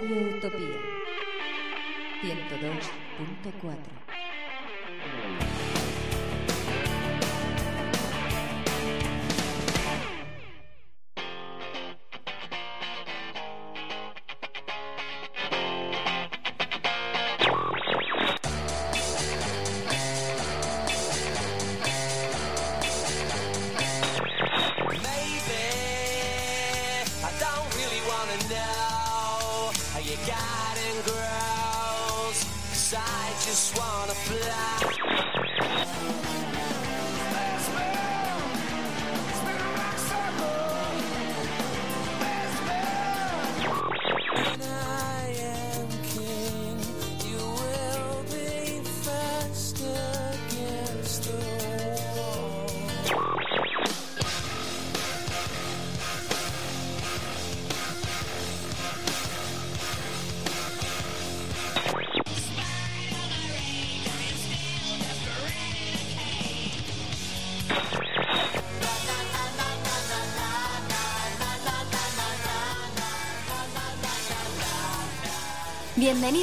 Radio Utopía 102.4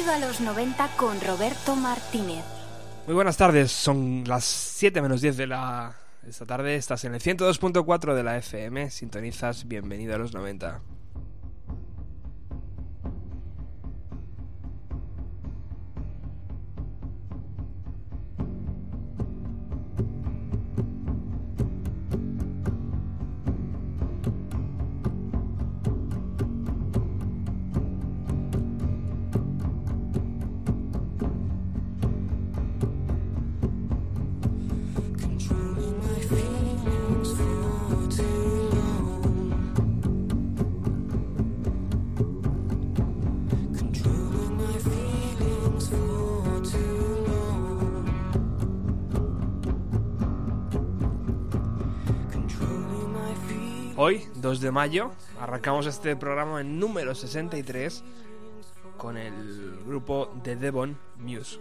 Bienvenido a los 90 con Roberto Martínez. Muy buenas tardes, son las 7 menos 10 de la esta tarde, estás en el 102.4 de la FM, sintonizas, bienvenido a los 90. De mayo, arrancamos este programa en número 63 con el grupo de Devon Muse.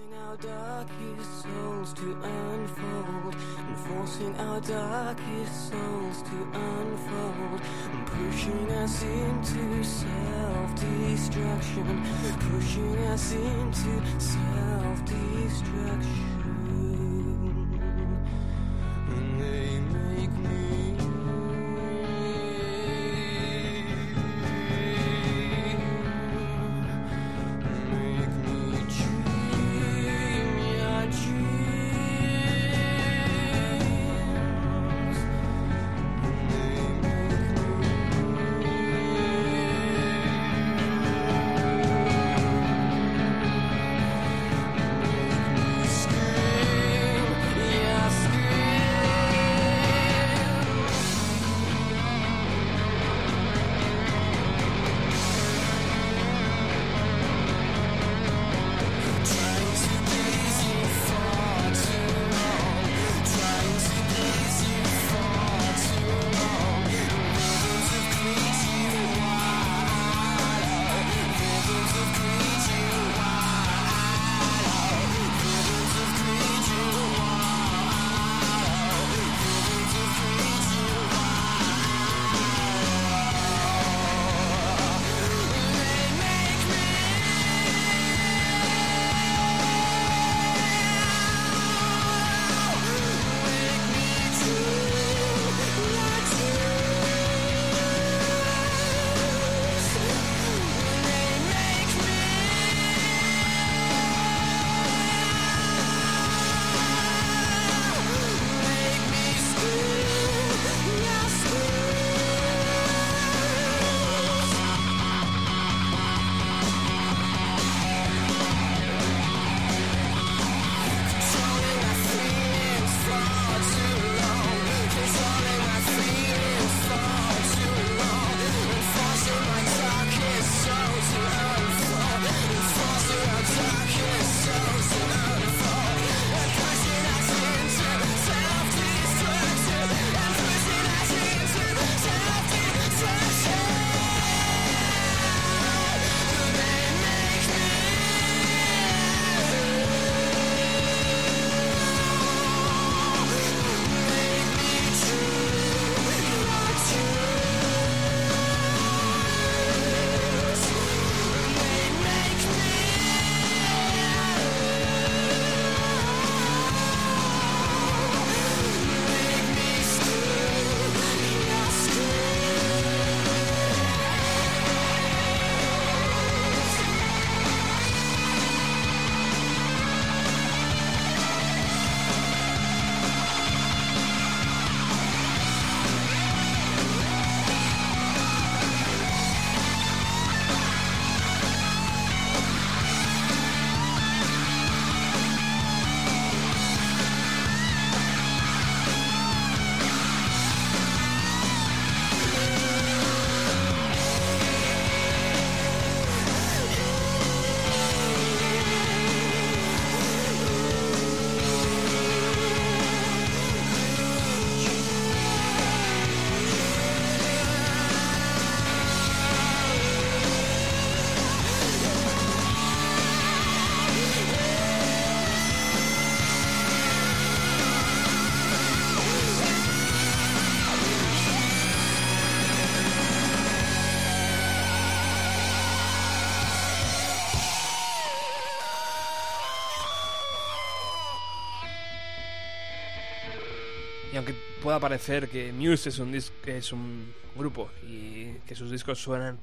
Pueda parecer que Muse es un, es un grupo y que sus discos suenan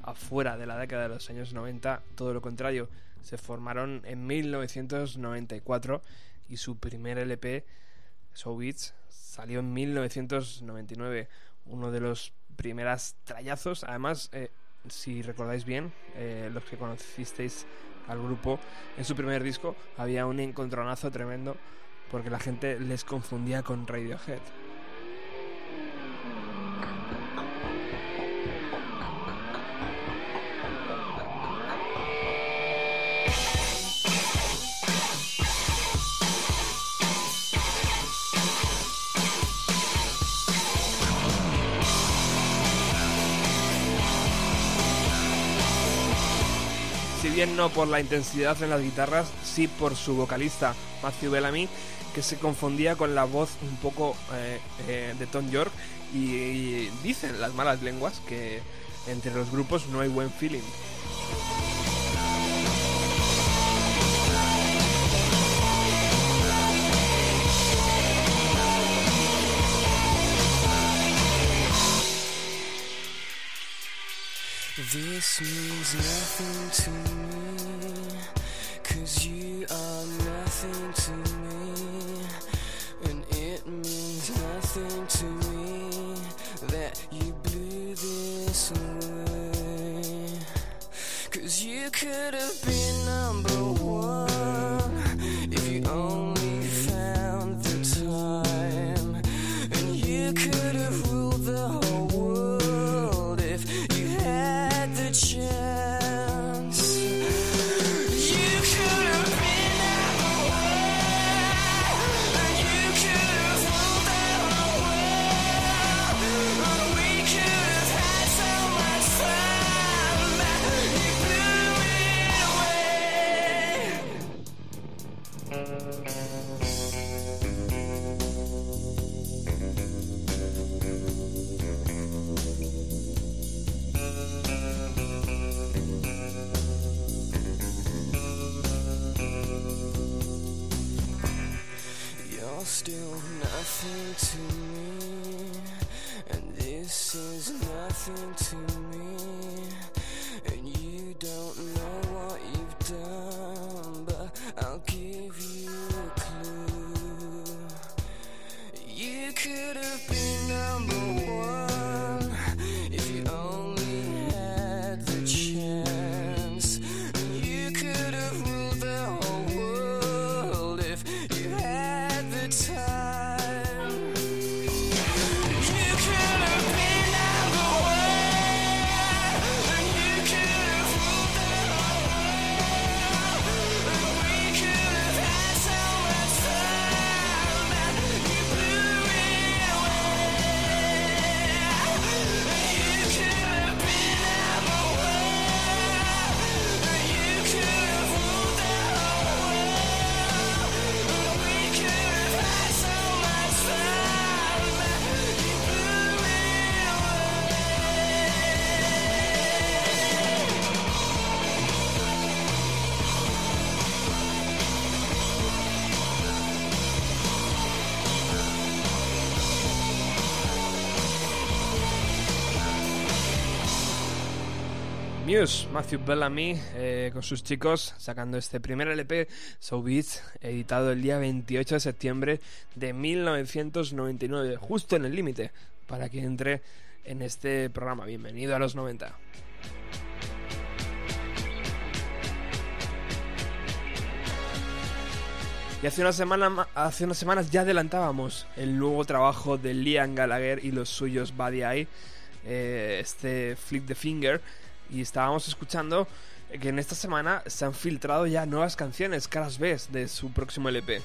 afuera de la década de los años 90, todo lo contrario, se formaron en 1994 y su primer LP, Beats, salió en 1999, uno de los primeros trayazos, además, eh, si recordáis bien, eh, los que conocisteis al grupo, en su primer disco había un encontronazo tremendo porque la gente les confundía con Radiohead. si bien no por la intensidad en las guitarras, sí por su vocalista, Matthew Bellamy, que se confundía con la voz un poco eh, eh, de Tom York y, dicen las malas lenguas que entre los grupos no hay buen feeling. This means nothing to me, nothing to could have been Muse, Matthew Bellamy, eh, con sus chicos, sacando este primer LP, So Beats, editado el día 28 de septiembre de 1999, justo en el límite, para que entre en este programa. Bienvenido a los 90. Y hace una semana, ma- hace unas semanas ya adelantábamos el nuevo trabajo de Liam Gallagher y los suyos Buddy Eye, eh, este Flip the Finger, y estábamos escuchando que en esta semana se han filtrado ya nuevas canciones, caras B, de su próximo LP.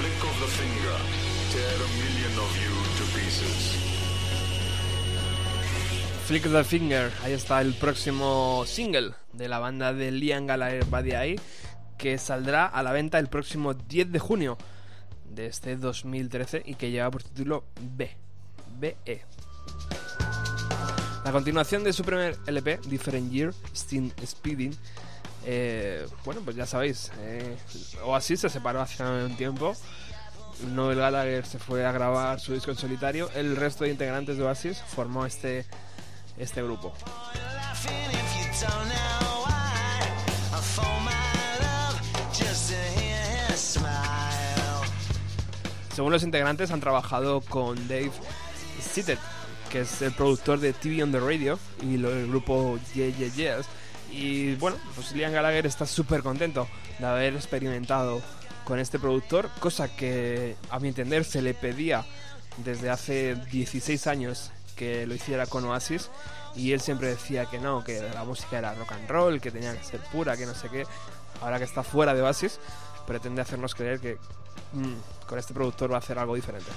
Flick of the finger, tear a million of you to pieces. Flick the Finger, ahí está el próximo single de la banda de Liam Gallagher que saldrá a la venta el próximo 10 de junio de este 2013 y que lleva por título B, BE. La continuación de su primer LP, Different Year, Steam Speeding, eh, bueno, pues ya sabéis, eh, Oasis se separó hace un tiempo. Noel Gallagher se fue a grabar su disco en solitario. El resto de integrantes de Oasis formó este, este grupo. Según los integrantes, han trabajado con Dave Sittet, que es el productor de TV on the Radio y el grupo Yeah Yeah. Y bueno, pues Liam Gallagher está súper contento de haber experimentado con este productor, cosa que a mi entender se le pedía desde hace 16 años que lo hiciera con Oasis y él siempre decía que no, que la música era rock and roll, que tenía que ser pura, que no sé qué. Ahora que está fuera de Oasis, pretende hacernos creer que mm, con este productor va a hacer algo diferente.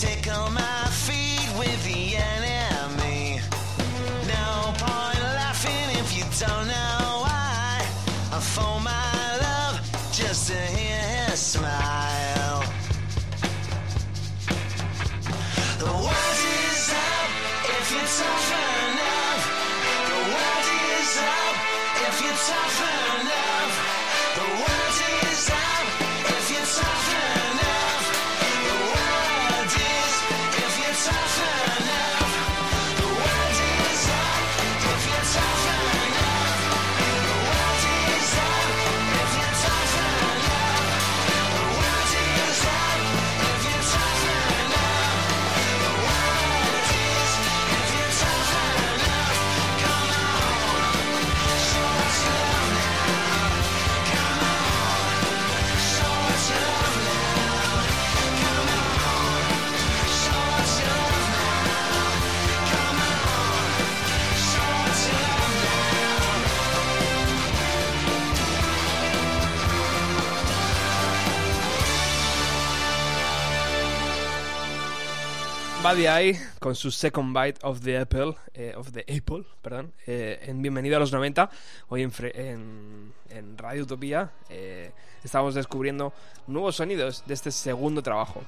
Tickle Buddy Eye con su Second Bite of the Apple, eh, of the Apple, perdón, eh, en Bienvenido a los 90, hoy en, en, en Radio Utopía eh, estamos descubriendo nuevos sonidos de este segundo trabajo.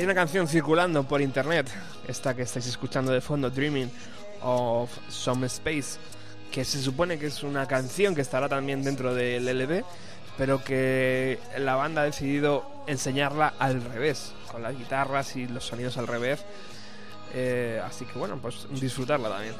Hay una canción circulando por internet, esta que estáis escuchando de fondo, Dreaming of Some Space, que se supone que es una canción que estará también dentro del LP, pero que la banda ha decidido enseñarla al revés, con las guitarras y los sonidos al revés. Eh, así que bueno, pues disfrutarla también.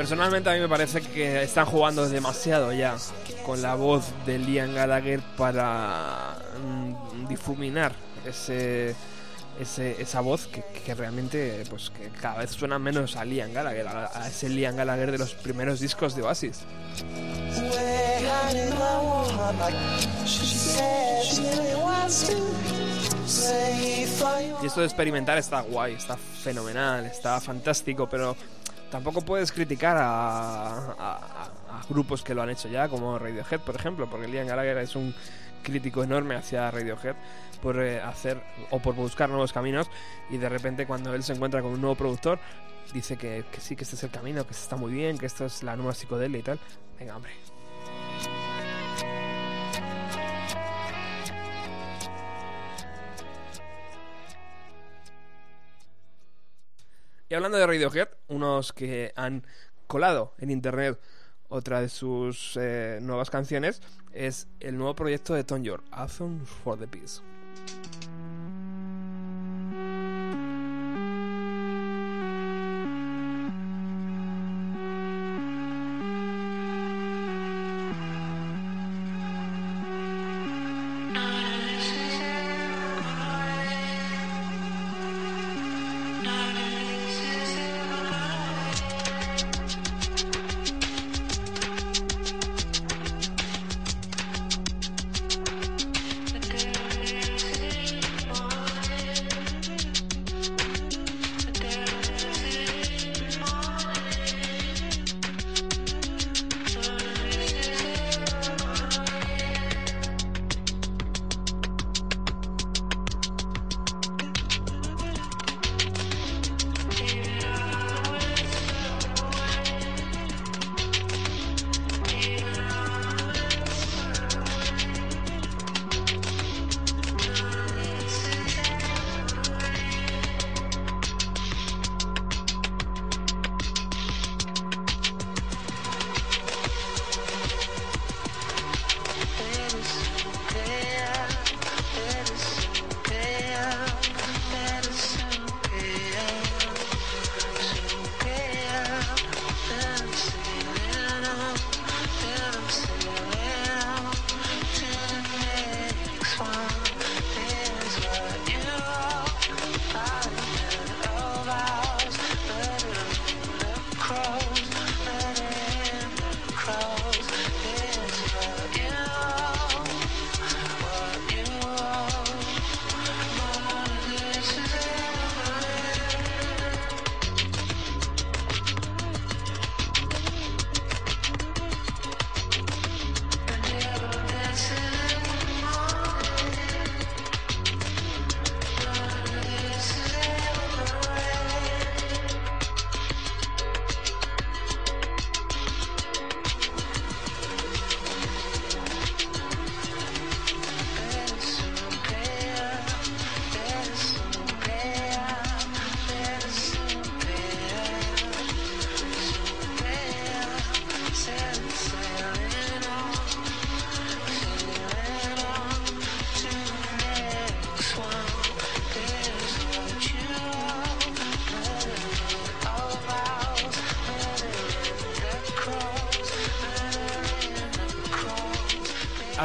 Personalmente a mí me parece que están jugando demasiado ya con la voz de Liam Gallagher para mm, difuminar ese, ese- esa voz que, que realmente pues que cada vez suena menos a Liam Gallagher, a, ese Liam Gallagher de los primeros discos de Oasis. Y esto de experimentar está guay, está fenomenal, está fantástico, pero tampoco puedes criticar a, a- grupos que lo han hecho ya, como Radiohead, por ejemplo, porque Liam Gallagher es un crítico enorme hacia Radiohead por eh, hacer o por buscar nuevos caminos y de repente cuando él se encuentra con un nuevo productor dice que, que sí, que este es el camino, que está muy bien, que esto es la nueva psicodelia y tal. Venga, hombre. Y hablando de Radiohead, unos que han colado en internet otra de sus eh, nuevas canciones es el nuevo proyecto de Tom York, Anthem for the Peace.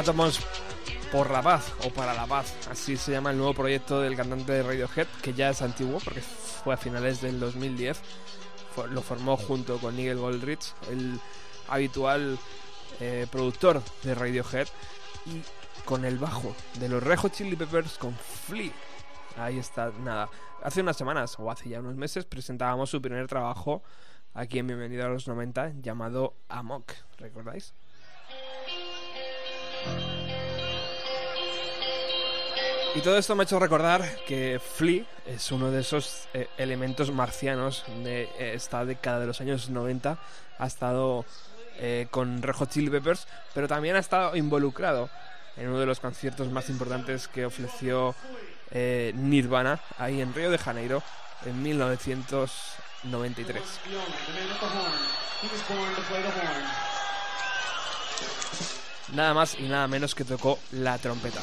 Átomos por la paz o para la paz, así se llama el nuevo proyecto del cantante de Radiohead, que ya es antiguo porque fue a finales del 2010. Fue- lo formó junto con Nigel Goldrich, el habitual eh, productor de Radiohead, y con el bajo de los Red Hot Chili Peppers con Flea. Ahí está, nada. Hace unas semanas, o hace ya unos meses, presentábamos su primer trabajo aquí en Bienvenido a los 90, llamado Amok. ¿Recordáis? Y todo esto me ha hecho recordar que Flea es uno de esos eh, elementos marcianos de eh, esta década de los años 90. Ha estado eh, con Hot Chili Peppers, pero también ha estado involucrado en uno de los conciertos más importantes que ofreció Nirvana ahí en Río de Janeiro en 1993. Nada más y nada menos que tocó la trompeta.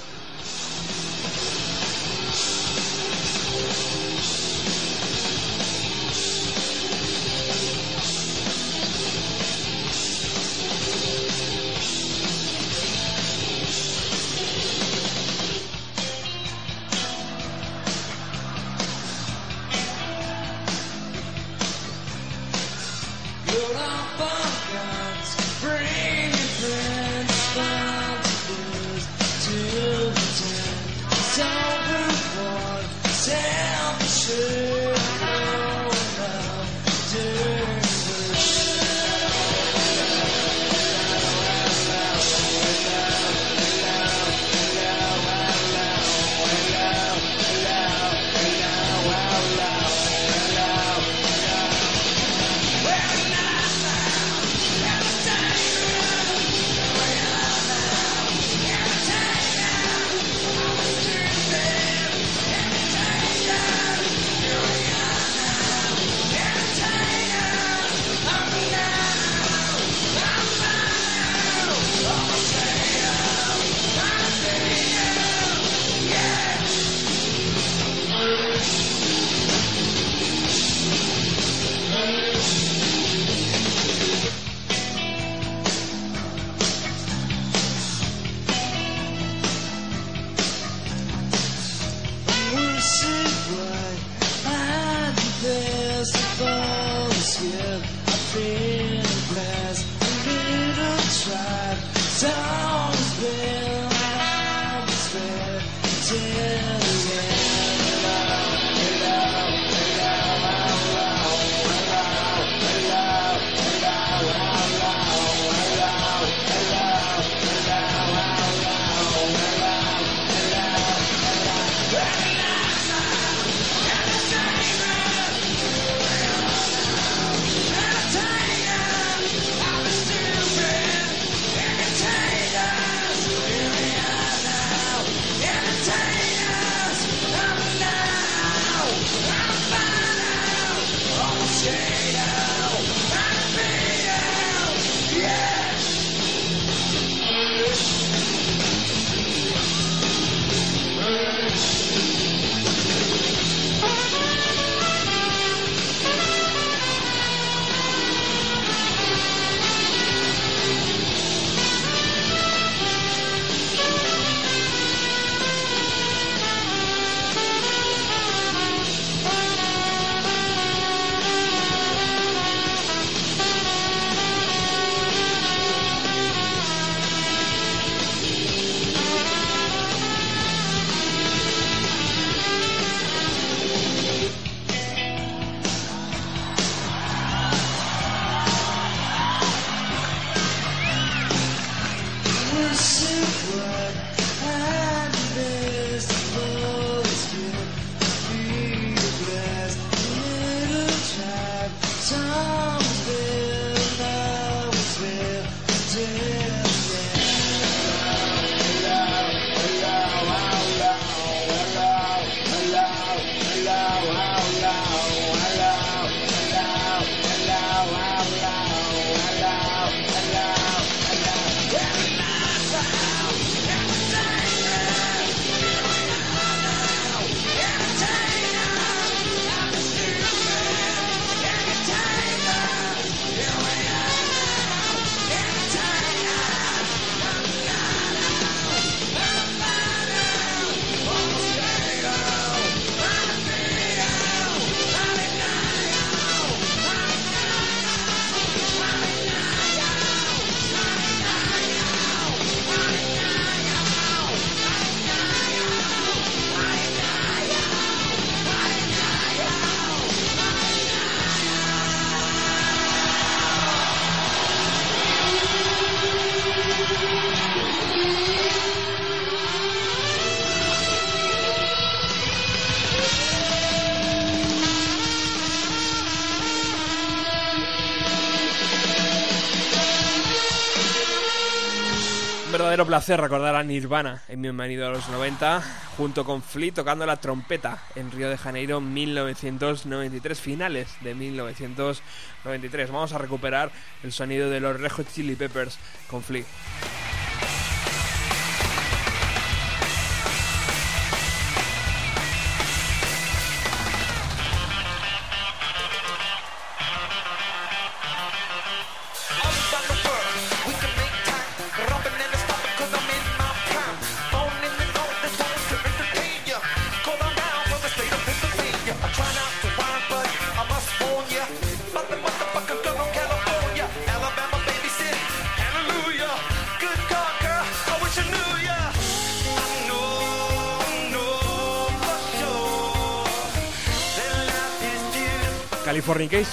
Verdadero placer recordar a Nirvana en Bienvenido a los 90, junto con Flea tocando la trompeta en Río de Janeiro 1993, finales de 1993. Vamos a recuperar el sonido de los Red Hot Chili Peppers con Flea.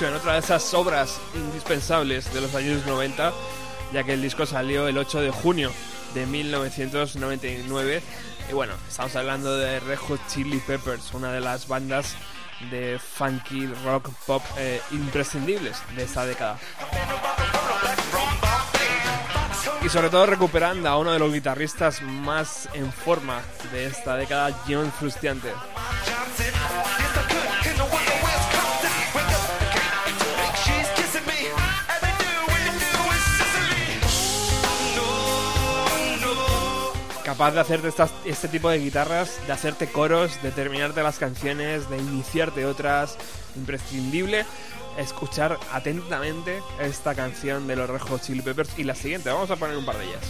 Californication, otra de esas obras indispensables de los años 90, ya que el disco salió el 8 de junio de 1999. Y bueno, estamos hablando de Red Hot Chili Peppers, una de las bandas de funky rock pop eh, imprescindibles de esta década. Y sobre todo recuperando a uno de los guitarristas más en forma de esta década, John Frusciante. Capaz de hacerte este tipo de guitarras, de hacerte coros, de terminarte las canciones, de iniciarte otras. Imprescindible escuchar atentamente esta canción de los Red Chili Peppers y la siguiente. Vamos a poner un par de ellas.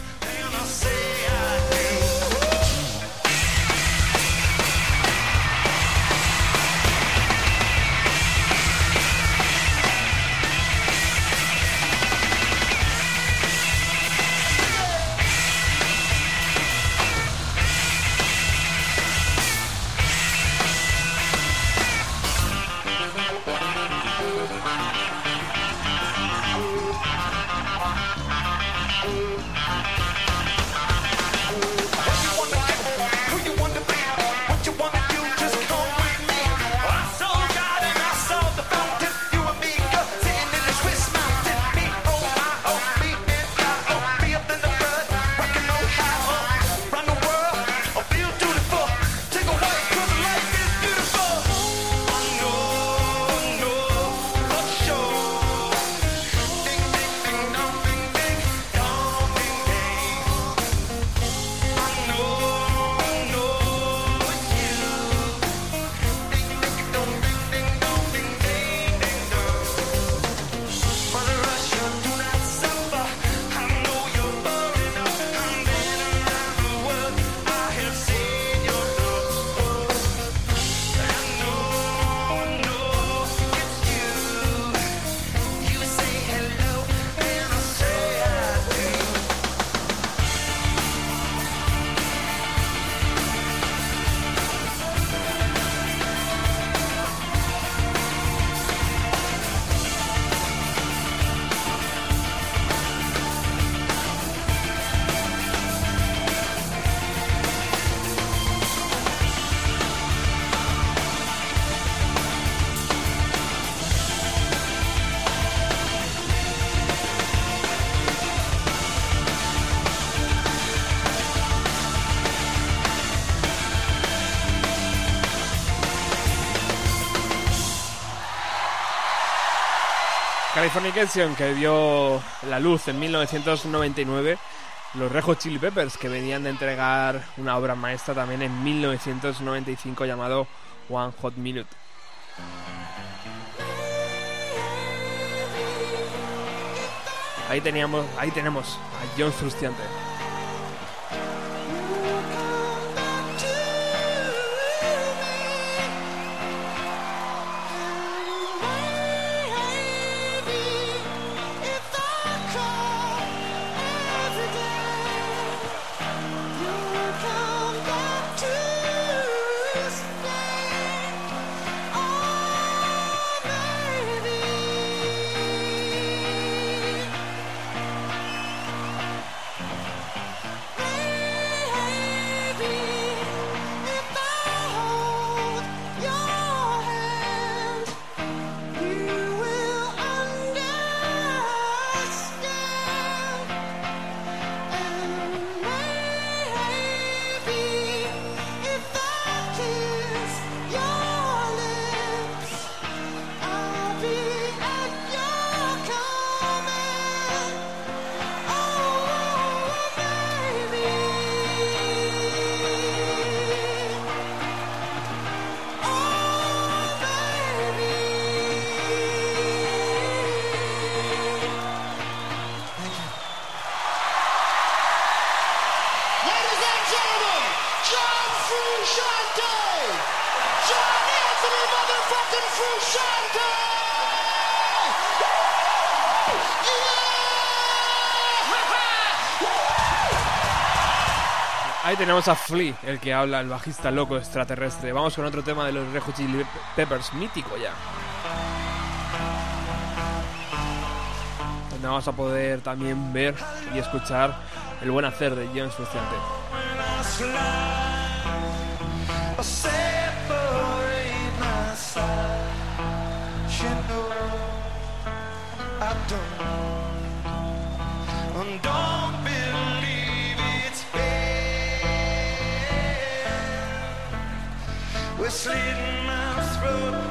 Bye. Californication, que vio la luz en 1999, los Red Hot Chili Peppers, que venían de entregar una obra maestra también en 1995 llamado One Hot Minute. Ahí teníamos, ahí tenemos a John Frustiante. tenemos a Flea, el que habla, el bajista loco extraterrestre. Vamos con otro tema de los Red Chili Peppers, mítico ya. Donde vamos a poder también ver y escuchar el buen hacer de James Frusciante. slit my throat.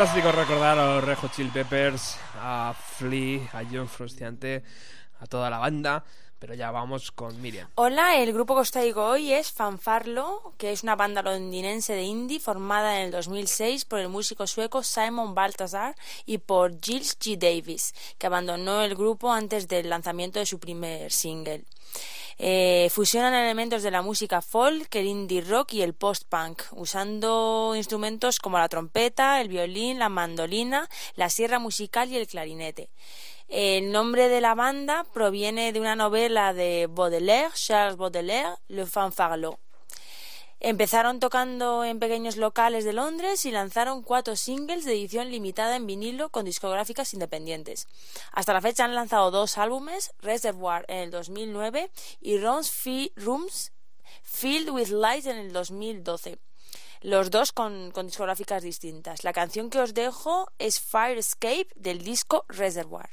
fantástico recordar a los Rejo Chill Peppers, a Flea, a John Frustiante, a toda la banda. Pero ya vamos con Miriam. Hola, el grupo que os traigo hoy es Fanfarlo, que es una banda londinense de indie formada en el 2006 por el músico sueco Simon Balthazar y por Gilles G. Davis, que abandonó el grupo antes del lanzamiento de su primer single. Eh, fusionan elementos de la música folk, el indie rock y el post-punk, usando instrumentos como la trompeta, el violín, la mandolina, la sierra musical y el clarinete. El nombre de la banda proviene de una novela de Baudelaire, Charles Baudelaire, Le Fanfarlot. Empezaron tocando en pequeños locales de Londres y lanzaron cuatro singles de edición limitada en vinilo con discográficas independientes. Hasta la fecha han lanzado dos álbumes, Reservoir en el 2009 y Rooms, Rooms Filled with Light en el 2012. Los dos con, con discográficas distintas. La canción que os dejo es Fire Escape del disco Reservoir.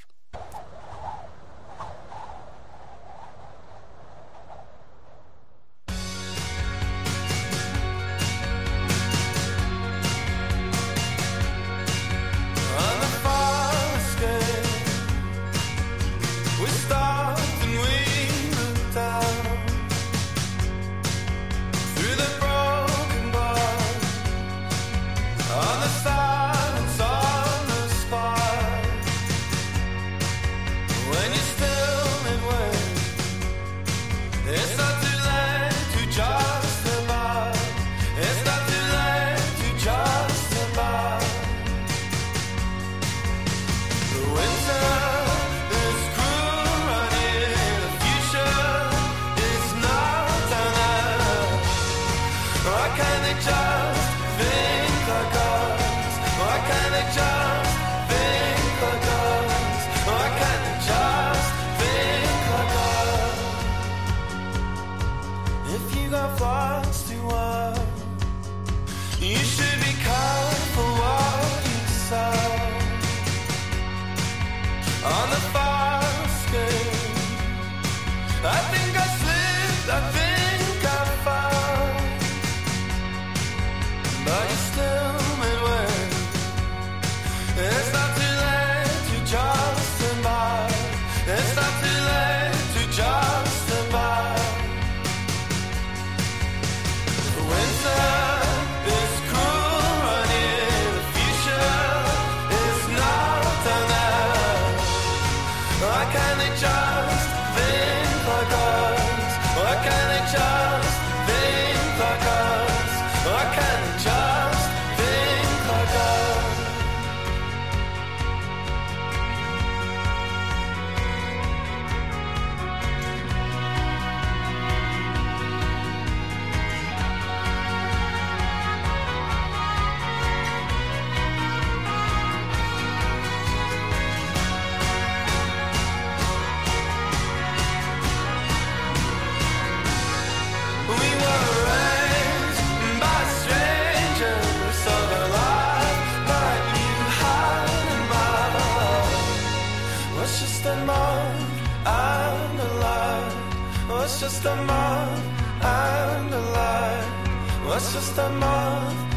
Was just a month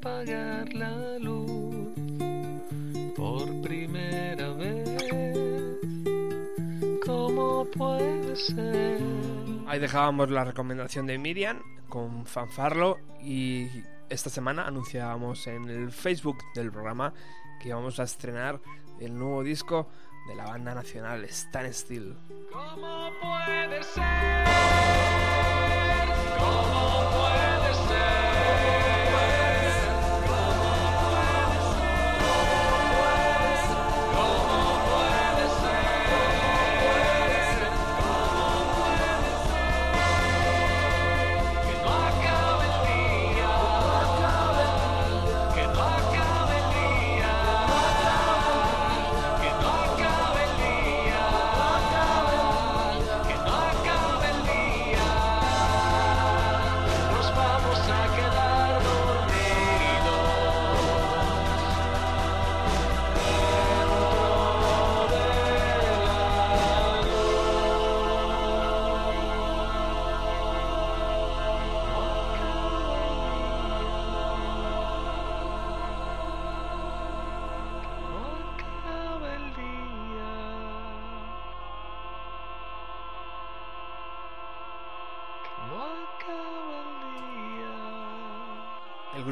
apagar la luz por primera vez. ¿Cómo puede ser? Ahí dejábamos la recomendación de Miriam con Fanfarlo y esta semana anunciábamos en el Facebook del programa que vamos a estrenar el nuevo disco de la banda nacional Stan Still. ¿Cómo puede ser?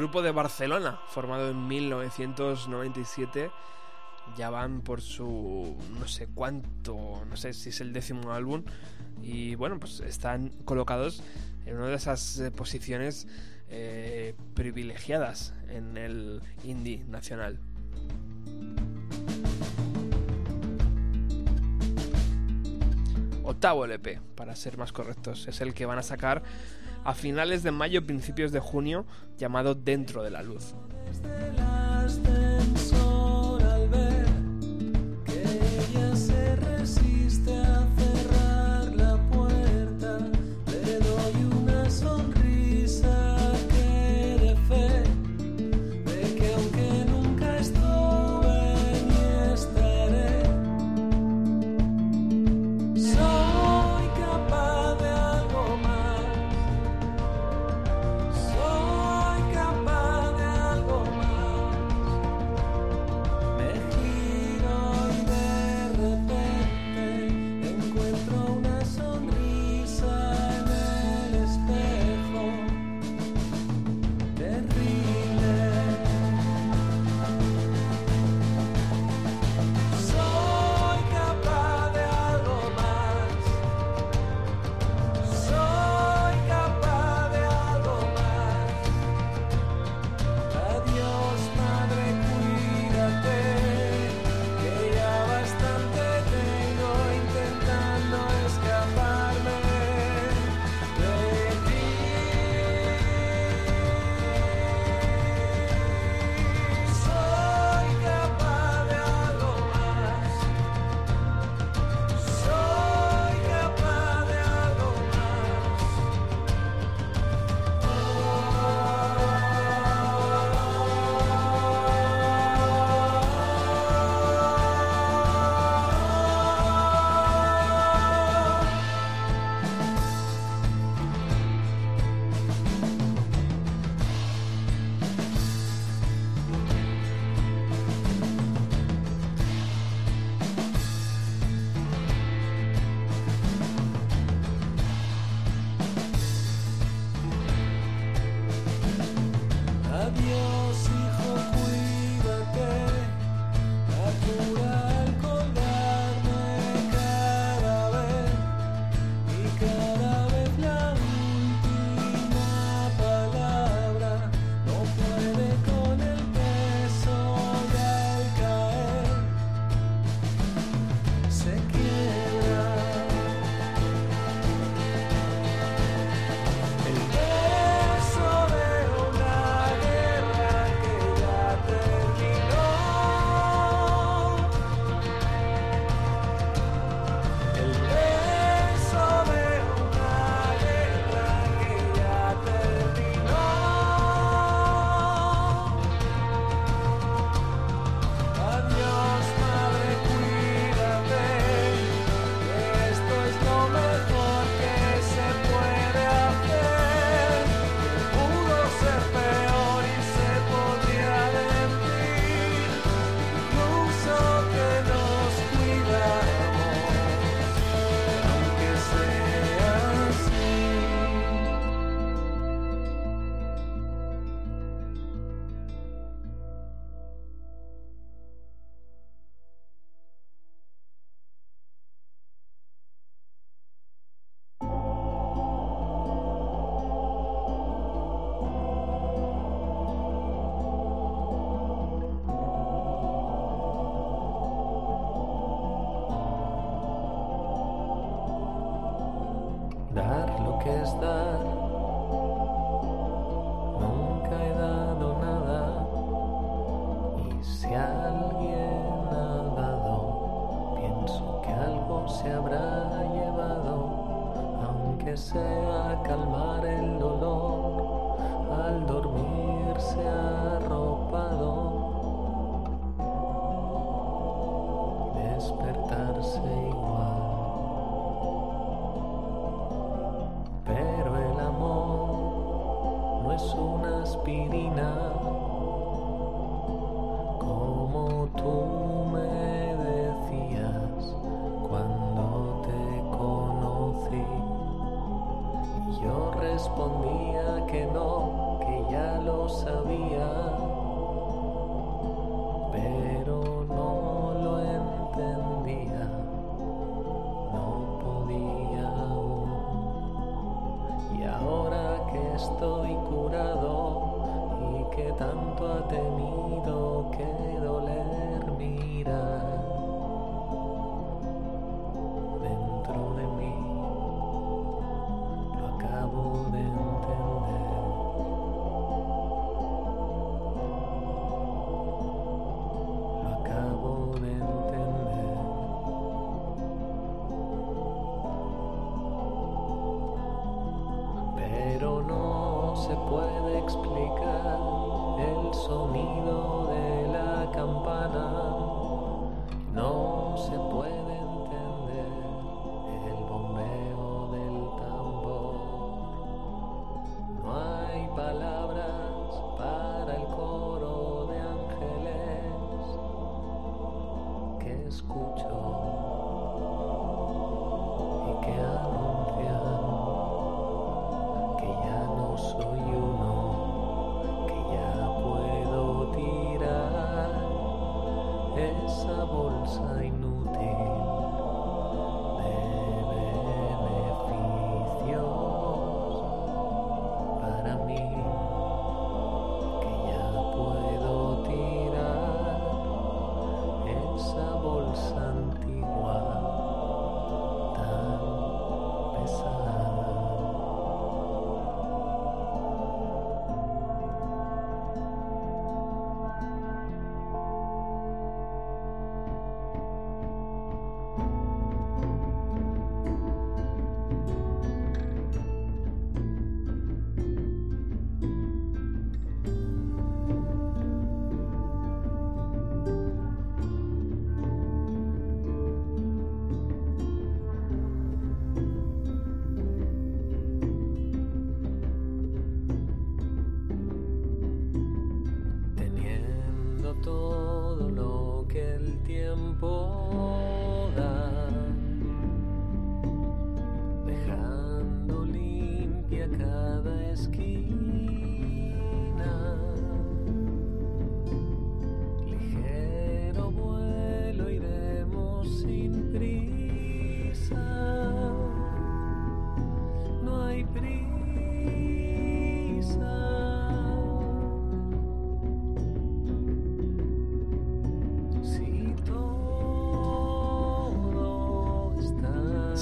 Grupo de Barcelona, formado en 1997, ya van por su no sé cuánto, no sé si es el décimo álbum, y bueno, pues están colocados en una de esas eh, posiciones eh, privilegiadas en el indie nacional. Octavo LP, para ser más correctos, es el que van a sacar a finales de mayo, principios de junio, llamado Dentro de la Luz.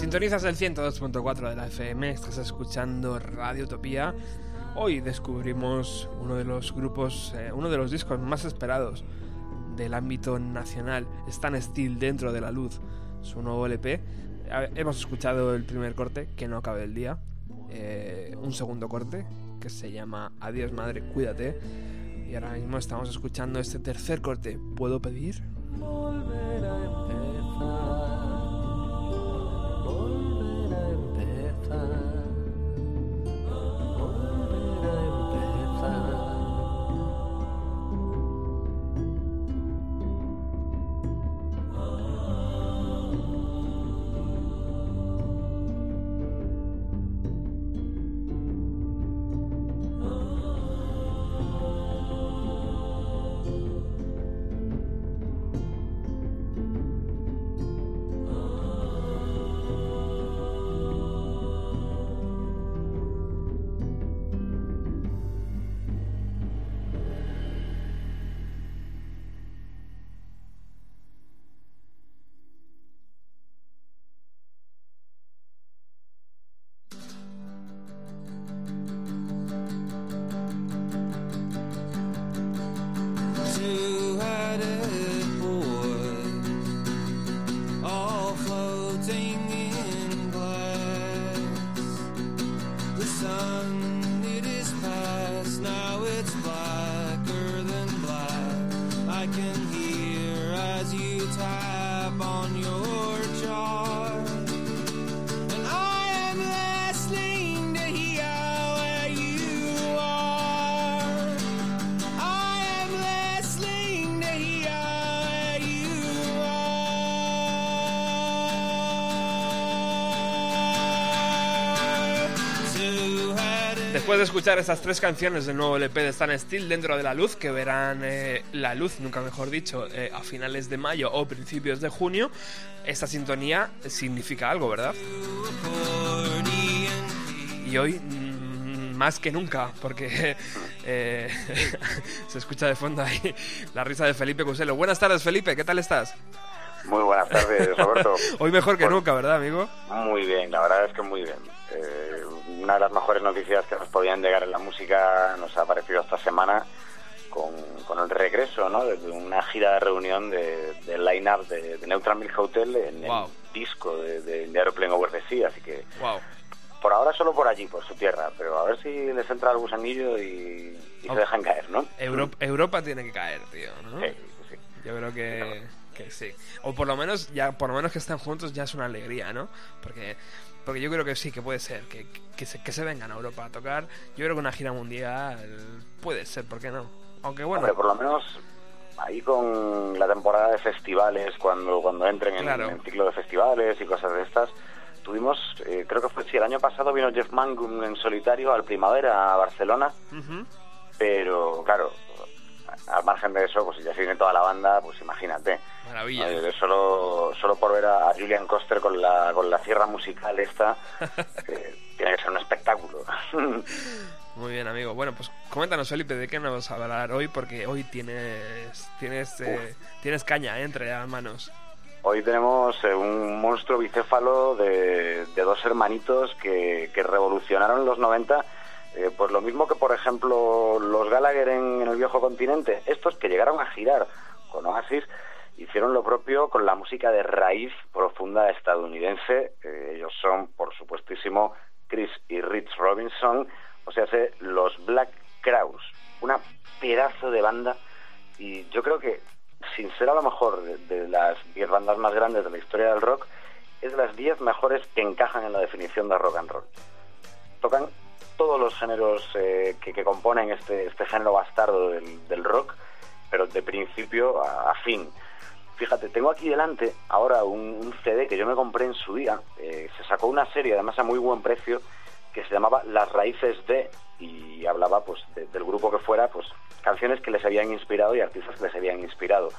Sintonizas el 102.4 de la FM, estás escuchando Radio Utopía. Hoy descubrimos uno de los grupos, eh, uno de los discos más esperados del ámbito nacional, Stan Steel dentro de la luz, su nuevo LP. Hemos escuchado el primer corte, que no acabe el día, eh, un segundo corte, que se llama Adiós madre, cuídate. Y ahora mismo estamos escuchando este tercer corte, ¿puedo pedir? Escuchar estas tres canciones del nuevo LP de Stan Steel dentro de la luz, que verán eh, la luz, nunca mejor dicho, eh, a finales de mayo o principios de junio, esta sintonía significa algo, ¿verdad? Y hoy mm, más que nunca, porque eh, se escucha de fondo ahí la risa de Felipe Cuselo. Buenas tardes, Felipe, ¿qué tal estás? Muy buenas tardes, Roberto. Hoy mejor que Pues, nunca, ¿verdad, amigo? Muy bien, la verdad es que muy bien. Eh, una de las mejores noticias que nos podían llegar en la música nos ha aparecido esta semana con, con el regreso ¿no? de una gira de reunión de- del line-up de, de Neutral Milk Hotel en Wow. el disco de, de, de Aeroplane Over the Sea, así que Wow. por ahora solo por allí, por su tierra, pero a ver si les entra el gusanillo y, y Oh. se dejan caer, ¿no? Europa, Europa tiene que caer, tío, ¿no? Sí, sí. Yo creo que, que sí. O por lo menos, ya, por lo menos que estén juntos ya es una alegría, ¿no? Porque, porque yo creo que sí, que puede ser, que, que, se, que se vengan a Europa a tocar. Yo creo que una gira mundial puede ser, ¿por qué no? Aunque bueno, Hombre, por lo menos ahí con la temporada de festivales, cuando, cuando entren en, Claro. en ciclo de festivales y cosas de estas, tuvimos, eh, creo que fue, si el año pasado vino Jeff Mangum en solitario al Primavera a Barcelona, ujú, pero claro, al margen de eso, pues si ya se viene toda la banda, pues imagínate. maravilla. Eh, solo, solo por ver a Julian Coster con la, con la sierra musical esta, eh, tiene que ser un espectáculo. Muy bien, amigo. Bueno, pues coméntanos, Felipe, de qué nos vas a hablar hoy, porque hoy tienes tienes eh, tienes caña eh, entre las manos. Hoy tenemos eh, un monstruo bicéfalo de, de dos hermanitos que, que revolucionaron los 90, eh, pues lo mismo que por ejemplo los Gallagher en, el viejo continente, estos que llegaron a girar con Oasis, hicieron lo propio con la música de raíz profunda estadounidense. Eh, ellos son, por supuestísimo, Chris y Rich Robinson, o sea, los Black Crowes, una pedazo de banda y yo creo que sin ser a lo mejor de, de las 10 bandas más grandes de la historia del rock, es de las 10 mejores que encajan en la definición de rock and roll. Tocan todos los géneros eh, que, componen este, este género bastardo del, rock, pero de principio a, fin. Fíjate, tengo aquí delante ahora un, CD que yo me compré en su día. eh, se sacó una serie, además a muy buen precio, que se llamaba Las Raíces de, y hablaba pues de- del grupo que fuera, pues canciones que les habían inspirado y artistas que les habían inspirado.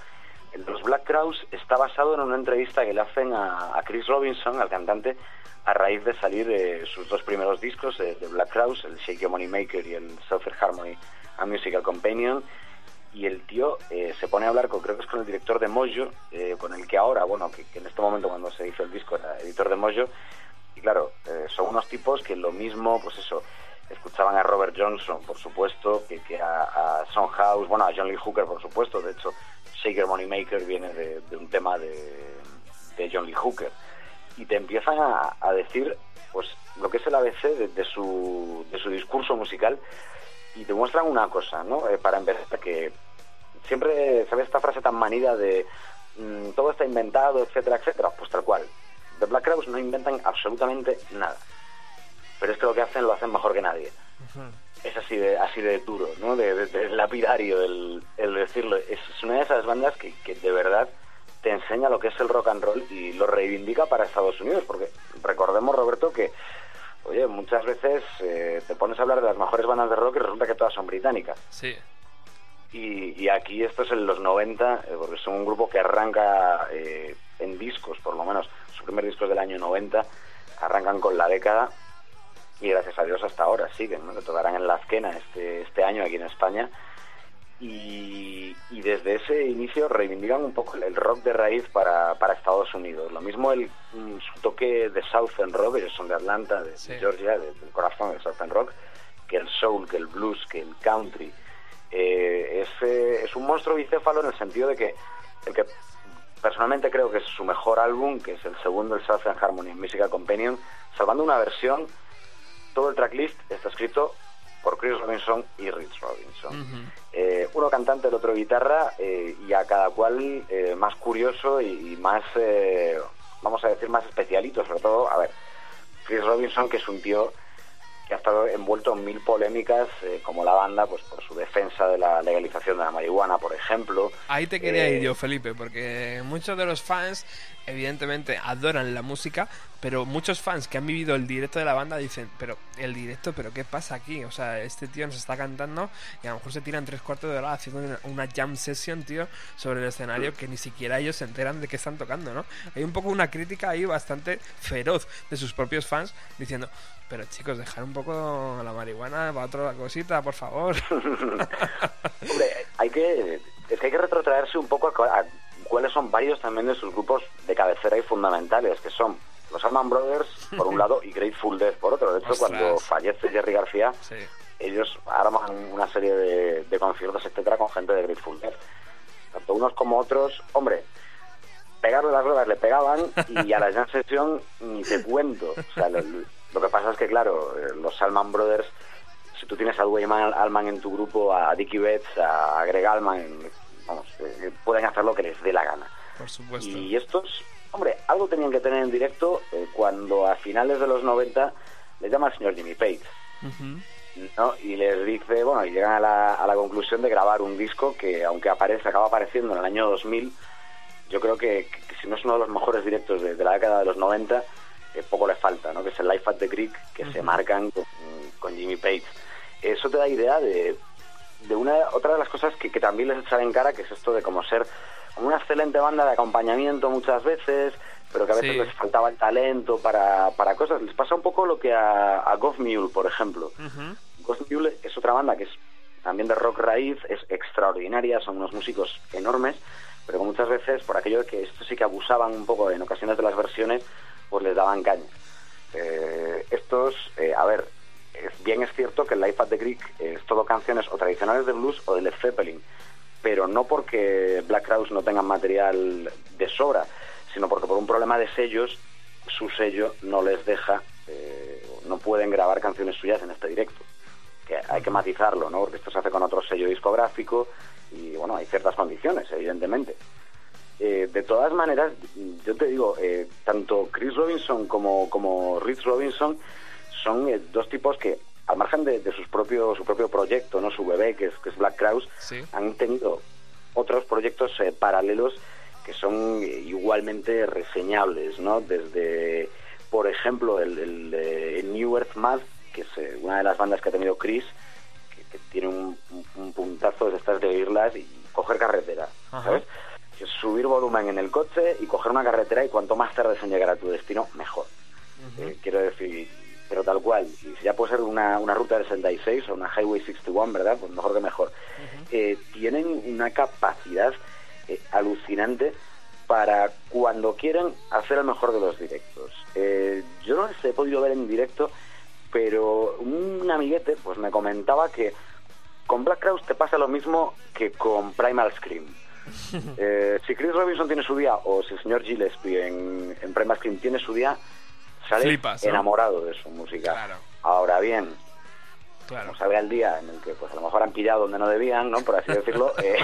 De los Black Crowes está basado en una entrevista que le hacen a, a Chris Robinson, al cantante, a raíz de salir eh, sus dos primeros discos de, de Black Crowes, el Shake Your Money Maker y el Self Harmony a Musical Companion. Y el tío eh, se pone a hablar con, creo que es con el director de Mojo, eh, con el que ahora, bueno, que, en este momento cuando se hizo el disco era editor de Mojo, y claro, eh, son unos tipos que lo mismo, pues eso, escuchaban a Robert Johnson, por supuesto, que, que a, a Son House, bueno, a John Lee Hooker, por supuesto, de hecho, Shaker Moneymaker viene de, un tema de, John Lee Hooker. Y te empiezan a, decir, pues, lo que es el ABC de, de su, de su discurso musical y te muestran una cosa, ¿no? Eh, para empezar, que siempre se ve esta frase tan manida de mm, todo está inventado, etcétera, etcétera. Pues tal cual. The Black Crowes no inventan absolutamente nada. Pero es que lo que hacen lo hacen mejor que nadie. Es así de, así de duro, ¿no? De, de- de lapidario el, el decirlo. Es una de esas bandas que, que de verdad te enseña lo que es el rock and roll y lo reivindica para Estados Unidos. Porque recordemos, Roberto, que Oye, muchas veces eh, te pones a hablar de las mejores bandas de rock y resulta que todas son británicas. Sí. Y, y aquí esto es en los 90, eh, porque son un grupo que arranca eh, en discos, por lo menos, su primer disco es del año 90, arrancan con la década y gracias a Dios hasta ahora siguen, ¿no? que tocarán en la Azquena este, este año aquí en España. Y, y desde ese inicio reivindican un poco el, rock de raíz para, para Estados Unidos. Lo mismo el, mm, su toque de Southern Rock, ellos son de Atlanta, de, de Sí. Georgia, de- del corazón del Southern Rock, que el soul, que el blues, que el country. eh, es, eh, es un monstruo bicéfalo en el sentido de que el que personalmente creo que es su mejor álbum, que es el segundo, el Southern Harmony Musical Companion, salvando una versión, todo el tracklist está escrito por Chris Robinson y Rich Robinson. Eh, uno cantante, el otro guitarra, eh, y a cada cual eh, más curioso y, y más, eh, vamos a decir, más especialito, sobre todo, a ver, Chris Robinson, que es un tío que ha estado envuelto en mil polémicas, eh, como la banda, pues por su defensa de la legalización de la marihuana, por ejemplo. Ahí te quería Eh, ir yo, Felipe, porque muchos de los fans, evidentemente, adoran la música, pero muchos fans que han vivido el directo de la banda dicen, pero el directo, pero ¿qué pasa aquí? O sea, este tío nos está cantando y a lo mejor se tiran tres cuartos de hora haciendo una, una jam session, tío, sobre el escenario que ni siquiera ellos se enteran de que están tocando, ¿no? Hay un poco una crítica ahí bastante feroz de sus propios fans diciendo, pero chicos, dejar un poco la marihuana para otra cosita, por favor. Hombre, hay que, es que hay que retrotraerse un poco a, cuáles son varios también de sus grupos de cabecera y fundamentales, que son los Allman Brothers, por un lado, y Grateful Dead, por otro. De hecho, Ostras. cuando fallece Jerry García, Sí. ellos arman una serie de, de conciertos, etcétera, con gente de Grateful Dead. Tanto unos como otros, hombre, pegarle las drogas le pegaban y a la Jam Session ni te cuento. O sea, lo, lo que pasa es que, claro, eh, los Allman Brothers, si tú tienes a Dwayne Allman en tu grupo, a Dickie Betts, a Greg Allman, vamos, eh, pueden hacer lo que les dé la gana. Por supuesto. Y estos, hombre, algo tenían que tener en directo eh, cuando a finales de los 90 le llama el señor Jimmy Page. ¿no? Y les dice, bueno, y llegan a la, a la conclusión de grabar un disco que, aunque aparece, acaba apareciendo en el año 2000, yo creo que, que si no es uno de los mejores directos de, de la década de los 90, eh, poco le falta, ¿no? Que es el Life at the Creek, que se marcan con, con Jimmy Page. Eso te da idea de, de una otra de las cosas que, que también les echan en cara, que es esto de como ser una excelente banda de acompañamiento muchas veces, pero que a veces Sí. les faltaba el talento para, para cosas. Les pasa un poco lo que a, a Goff Mule, por ejemplo. Ujú. Ghost Mule es otra banda que es también de rock raíz, es extraordinaria, son unos músicos enormes, pero que muchas veces, por aquello de que estos sí que abusaban un poco en ocasiones de las versiones, pues les daban caña. Eh, estos, eh, a ver, bien es cierto que el Life at the Creek es todo canciones o tradicionales de blues o de Led Zeppelin, pero no porque Black Crowes no tengan material de sobra, sino porque por un problema de sellos, su sello no les deja, eh, no pueden grabar canciones suyas en este directo. Que hay que matizarlo, ¿no? Porque esto se hace con otro sello discográfico y, bueno, hay ciertas condiciones, evidentemente. Eh, de todas maneras, yo te digo, eh, tanto Chris Robinson como, como Rich Robinson son eh, dos tipos que, al margen de, de sus propio, su propio proyecto, no su bebé, que es, que es Black Crowes, Sí. han tenido otros proyectos eh, paralelos que son eh, igualmente reseñables, ¿no? Desde, por ejemplo, el, el, New Earth Math, que es una de las bandas que ha tenido Chris, que, que tiene un, un- un puntazo de estas de oírlas y coger carretera, Ajá. ¿sabes? Subir volumen en el coche y coger una carretera y cuanto más tarde en llegar a tu destino, mejor. Eh, quiero decir, pero tal cual. Y si ya puede ser una, una ruta del 66 o una Highway 61, ¿verdad? Pues mejor que mejor. Eh, tienen una capacidad eh, alucinante para cuando quieren hacer el mejor de los directos. Yo no les he podido ver en directo, pero un amiguete pues me comentaba que con Black Crowes te pasa lo mismo que con Primal Scream. Eh, si Chris Robinson tiene su día o si el señor Gillespie en, en Primal Scream tiene su día, sale Flipas, ¿no? enamorado de su música. Claro. Ahora bien, Claro. como el día en el que pues a lo mejor han pillado donde no debían, ¿no? Por así decirlo, eh,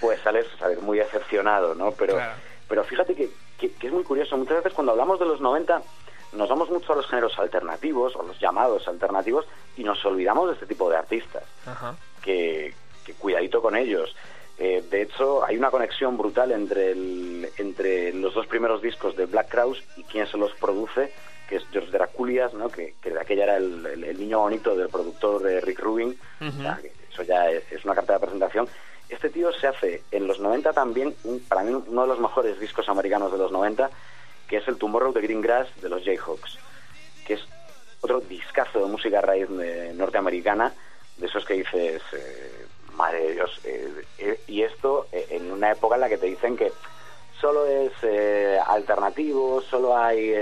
pues sales, sales muy decepcionado, ¿no? Pero, Claro. pero fíjate que, que- que es muy curioso. Muchas veces cuando hablamos de los 90 nos vamos mucho a los géneros alternativos o los llamados alternativos y nos olvidamos de este tipo de artistas Ajá. que, que cuidadito con ellos. Eh, de hecho, hay una conexión brutal entre, el, entre los dos primeros discos de Black Crowes y quien se los produce, que es George Draculias, ¿no? que, que de aquella era el, el- el niño bonito del productor de Rick Rubin. O sea, eso ya es, es una carta de presentación. Este tío se hace en los 90 también, un- para mí uno de los mejores discos americanos de los 90, que es el Tomorrow de Green Grass de los Jayhawks, que es otro discazo de música raíz norteamericana, de esos que dices, eh, madre de Dios, eh, eh, y esto eh, en una época en la que te dicen que solo es alternativo, solo hay,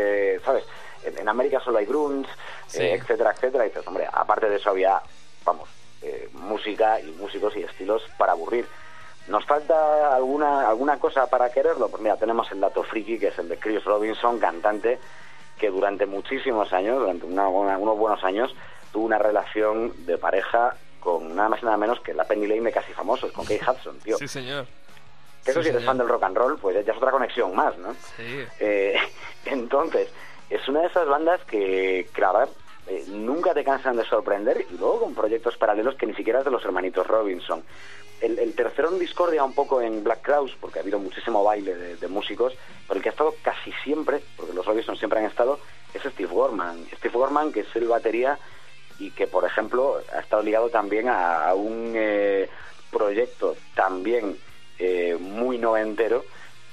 ¿sabes? En, en América solo hay grunge, Sí. etcétera, etcétera, y dices, hombre, aparte de eso había, vamos, música y músicos y estilos para aburrir. ¿Nos falta alguna, alguna cosa para quererlo? Pues mira, tenemos el dato friki, que es el de Chris Robinson, cantante, que durante muchísimos años, durante una- una- unos buenos años, tuvo una relación de pareja con nada más y nada menos que la Penny Lane Casi Famosos, con Kate Hudson, tío. Sí, señor. Que eso Sí, si eres señor. fan del rock and roll, pues ya es otra conexión más, ¿no? Sí. Eh, entonces, es una de esas bandas que, que la verdad, eh, nunca te cansan de sorprender y luego con proyectos paralelos que ni siquiera es de los hermanitos Robinson. El, el tercero en discordia un poco en Black Crowes, porque ha habido muchísimo baile de, de músicos, pero el que ha estado casi siempre, porque los Robinson siempre han estado, es Steve Gorman. Steve Gorman, que es el batería y que, por ejemplo, ha estado ligado también a, a un eh, proyecto también eh, muy noventero,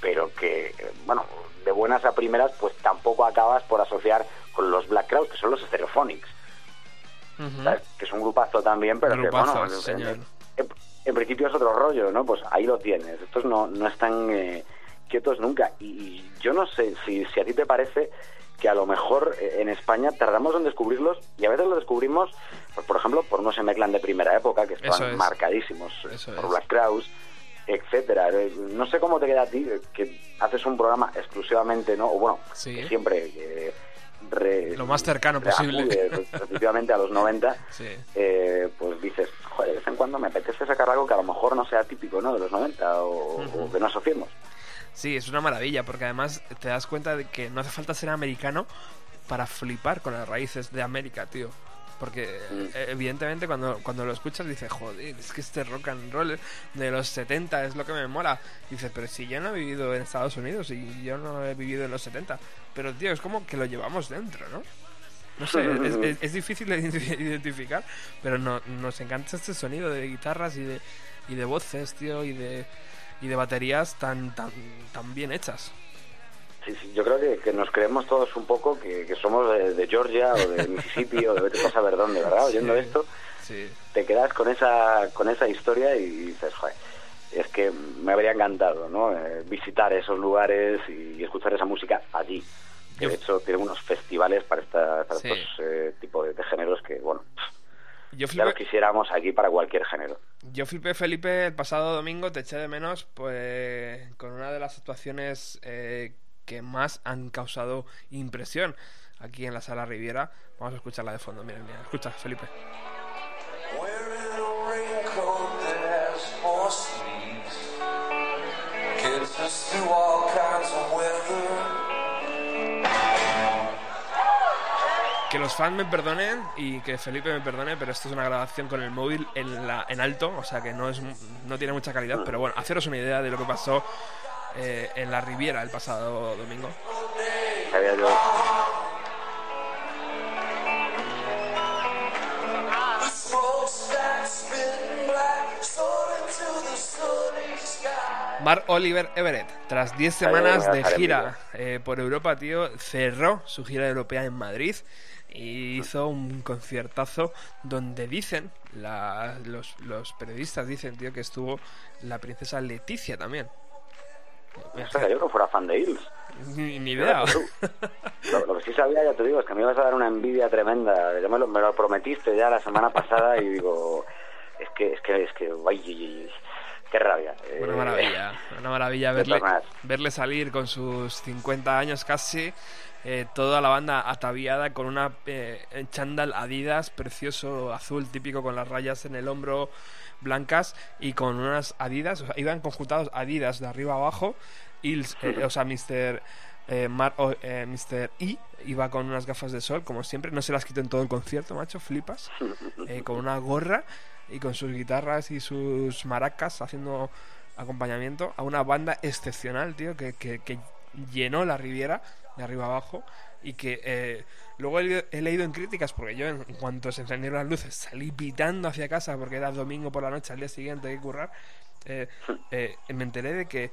pero que, bueno, de buenas a primeras, pues tampoco acabas por asociar con los Black Crowes, que son los Stereophonics. ¿sabes? que es un grupazo también, pero que, bueno, en principio es otro rollo, ¿no? Pues ahí lo tienes. Estos no, no están eh, quietos nunca. Y, y yo no sé si, si a ti te parece que a lo mejor eh, en España tardamos en descubrirlos y a veces los descubrimos, pues, por ejemplo, por unos Meclan de primera época, que estaban es. marcadísimos Eso por es. Black Crowes, etcétera. Eh, No sé cómo te queda a ti, eh, que haces un programa exclusivamente, ¿no? O bueno, Sí. que siempre... eh, re- Lo más cercano posible. respectivamente a los 90 Sí. eh, pues dices, joder, de vez en cuando me apetece sacar algo que a lo mejor no sea típico, ¿no? De los 90 o, o que no asociemos. Sí, es una maravilla, porque además te das cuenta de que no hace falta ser americano para flipar con las raíces de América, tío. Porque Mm. eh, evidentemente cuando, cuando lo escuchas dices, joder, es que este rock and roll de los 70 es lo que me mola. Dices, pero si yo no he vivido en Estados Unidos y yo no he vivido en los 70. Pero tío, es como que lo llevamos dentro, ¿no? No sé, es, es- es difícil de identi- identificar, pero no, nos encanta este sonido de guitarras y de, y de voces, tío, y de, y de baterías tan, tan, tan bien hechas. Sí, sí, yo creo que, que nos creemos todos un poco que, que somos de, de Georgia o de Mississippi o de vete a saber dónde, ¿verdad? Oyendo Sí. esto, Sí. te quedas con esa, con esa historia y dices, joder, es que me habría encantado, ¿no? Eh, visitar esos lugares y escuchar esa música allí. Que de hecho tienen unos festivales para, esta, para Sí. estos eh, tipos de, de géneros que, bueno, Yo ya los flipé, quisiéramos aquí para cualquier género. yo flipé, Felipe, el pasado domingo, te eché de menos, pues con una de las actuaciones eh, que más han causado impresión aquí en la sala Riviera. Vamos a escucharla de fondo, mira, mira, escucha, Felipe. Wearing Que los fans me perdonen y que Felipe me perdone, pero esto es una grabación con el móvil en, la, en alto, o sea que no, es, no tiene mucha calidad, pero bueno, haceros una idea de lo que pasó eh, en la Riviera el pasado domingo. Mark Oliver Everett, tras 10 Ahí semanas de gira eh, por Europa, tío, cerró su gira europea en Madrid hizo un conciertazo donde dicen, la- los, los periodistas dicen, tío, que estuvo la princesa Leticia también. No sabía yo que fuera fan de Hills. Ni, ni idea. Lo, lo que sí sabía, ya te digo, es que me ibas a dar una envidia tremenda. Ya me lo, me lo prometiste ya la semana pasada y digo, es que, es que, es que, ay, qué rabia. Una Eh, maravilla, una maravilla verle, verle salir con sus 50 años casi, eh, toda la banda ataviada con una eh, chándal Adidas precioso azul típico con las rayas en el hombro blancas y con unas Adidas, o sea, iban conjuntados Adidas de arriba abajo, Hills, eh, o sea, Mr. Eh, Mar- eh, Mr. E iba con unas gafas de sol, como siempre, no se las quitó en todo el concierto, macho, flipas, con una gorra y con sus guitarras y sus maracas haciendo acompañamiento a una banda excepcional, tío, que- que llenó la Riviera de arriba abajo y que eh, luego he, leído- he leído en críticas, porque yo en cuanto se encendieron las luces salí pitando hacia casa porque era domingo por la noche, al día siguiente hay que currar, eh, eh, me enteré de que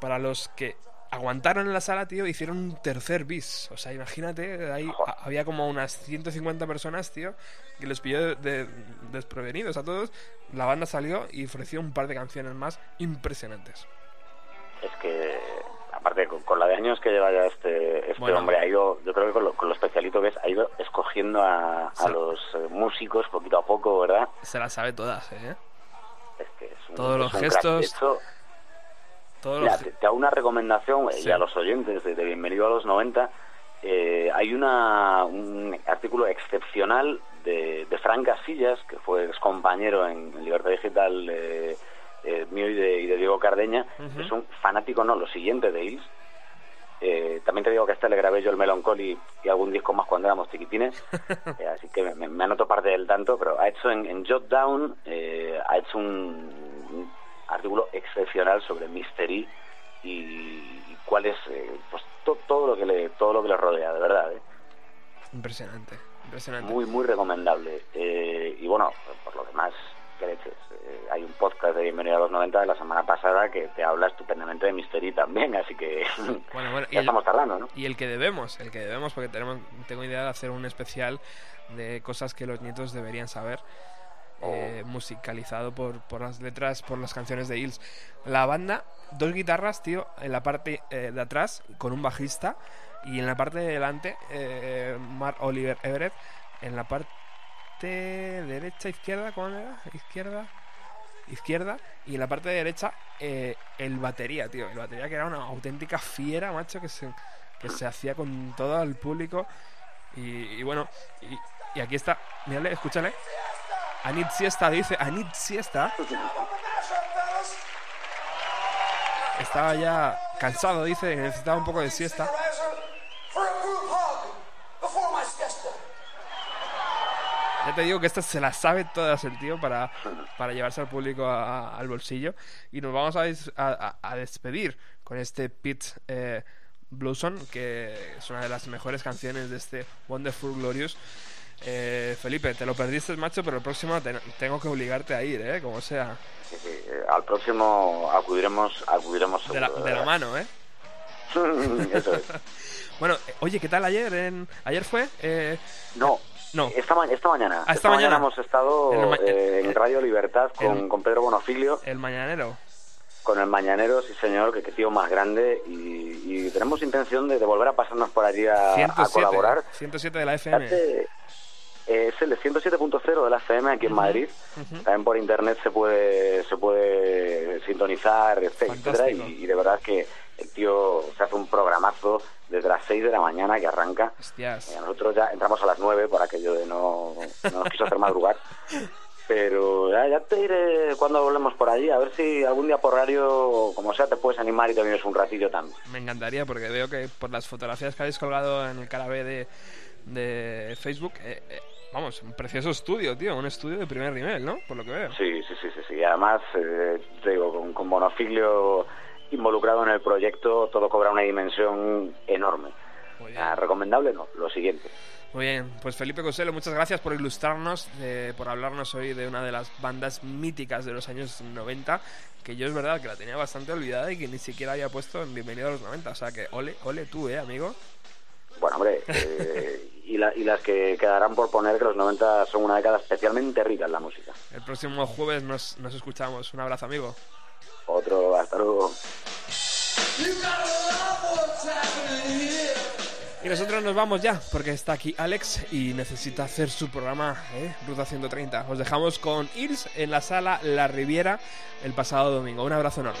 para los que aguantaron en la sala, tío, hicieron un tercer bis. O sea, imagínate, ahí a- había como unas 150 personas, tío, que les pilló de, de- desprevenidos a todos. La banda salió y ofreció un par de canciones más impresionantes. Es que, fíjate, con, con la de años que lleva ya este, este Bueno. hombre, ha ido, yo creo que con lo, con lo especialito que es, ha ido escogiendo a, a los eh, músicos poquito a poco, ¿verdad? Se las sabe todas, ¿eh? Es que es un, Todos es los un gestos, hecho, Todos Mira, los... te, te hago una recomendación eh, Sí. y a los oyentes de, de Bienvenido a los 90. eh, hay una, un artículo excepcional de, de Frank Casillas, que fue ex compañero en, en Libertad Digital eh, eh, mío y de, y de Diego Cardeña. Es un fanático, no, lo siguiente de Is. Eh, también te digo que a este le grabé yo el Melancholy y algún disco más cuando éramos chiquitines, eh, así que me, me anoto parte del tanto, pero ha hecho en, en Jot Down, eh, ha hecho un, un artículo excepcional sobre Mystery y, y cuál es eh, pues to- todo lo que le todo lo que le rodea, de verdad. Impresionante, impresionante. muy muy recomendable. Y bueno, por lo demás, qué leches. Eh, hay un podcast de Bienvenido a los 90 de la semana pasada que te habla estupendamente de Mystery también, así que Bueno, bueno, ya el- estamos tardando, ¿no? Y el que debemos, el que debemos, porque tenemos, tengo idea de hacer un especial de cosas que los nietos deberían saber, eh, musicalizado por, por las letras, por las canciones de Hills. La banda, dos guitarras, tío, en la parte eh, de atrás, con un bajista, y en la parte de delante, eh, Mark Oliver Everett, en la parte derecha, izquierda, ¿cómo era? Izquierda, izquierda, y en la parte derecha, eh, el batería, tío, el batería que era una auténtica fiera, macho, que se, que se hacía con todo el público. Y, bueno, y, aquí está, mírale, escúchale. Anit siesta, dice, Anit siesta. Estaba ya cansado, dice, necesitaba un poco de siesta. Ya te digo que esta se la sabe todas el tío para, para llevarse al público a- a- al bolsillo. Y nos vamos a, des- a- despedir con este Pete eh, Blueson, que es una de las mejores canciones de este Wonderful Glorious. Eh, Felipe, te lo perdiste, macho, pero el próximo te- tengo que obligarte a ir, ¿eh? Como sea. Sí, sí, eh, al próximo acudiremos, acudiremos De la, de la mano, ¿eh? Eso es. Bueno, eh, oye, ¿qué tal ayer? En... ¿Ayer fue? Eh, No, no. esta, ma- esta mañana. Ah, esta mañana. hemos estado En eh, en Radio Libertad con, el- con Pedro Bonofilio, El mañanero. con el Mañanero, sí señor, que qué tío más grande. Y, y tenemos intención de, de volver a pasarnos por allí a, a 107, colaborar. 107 de la FM. Fíjate, eh, es el de 107.0 de la FM aquí en Madrid. También por internet se puede se puede sintonizar, etcétera. Fantástico. Y, y de verdad que el tío se hace un programazo desde las 6 de la mañana que arranca. Hostias. Eh, nosotros ya entramos a las 9 por aquello de no, no nos quiso hacer madrugar. Pero ya, ya te diré cuando volvemos por allí, a ver si algún día por horario, como sea, te puedes animar y te vienes un ratillo también. Me encantaría porque veo que por las fotografías que habéis colgado en el cara B de, de Facebook, eh, eh, vamos, un precioso estudio, tío, un estudio de primer nivel, ¿no? Por lo que veo. Sí, sí, sí, sí. sí. Y además, eh, te digo, con, con Monofilio involucrado en el proyecto, todo cobra una dimensión enorme. Ah, recomendable, no, lo siguiente. Muy bien, pues Felipe Coselo, muchas gracias por ilustrarnos, eh, por hablarnos hoy de una de las bandas míticas de los años 90, que yo es verdad que la tenía bastante olvidada y que ni siquiera había puesto en Bienvenido a los 90. O sea que ole, ole tú, eh, amigo. Bueno, hombre, eh, y, la- y las que quedarán por poner que los 90 son una década especialmente rica en la música. El próximo jueves nos, nos escuchamos. Un abrazo, amigo. Otro, hasta luego. Y nosotros nos vamos ya, porque está aquí Alex y necesita hacer su programa, ¿eh? Ruta 130. Os dejamos con Ils en la sala La Riviera el pasado domingo. Un abrazo enorme.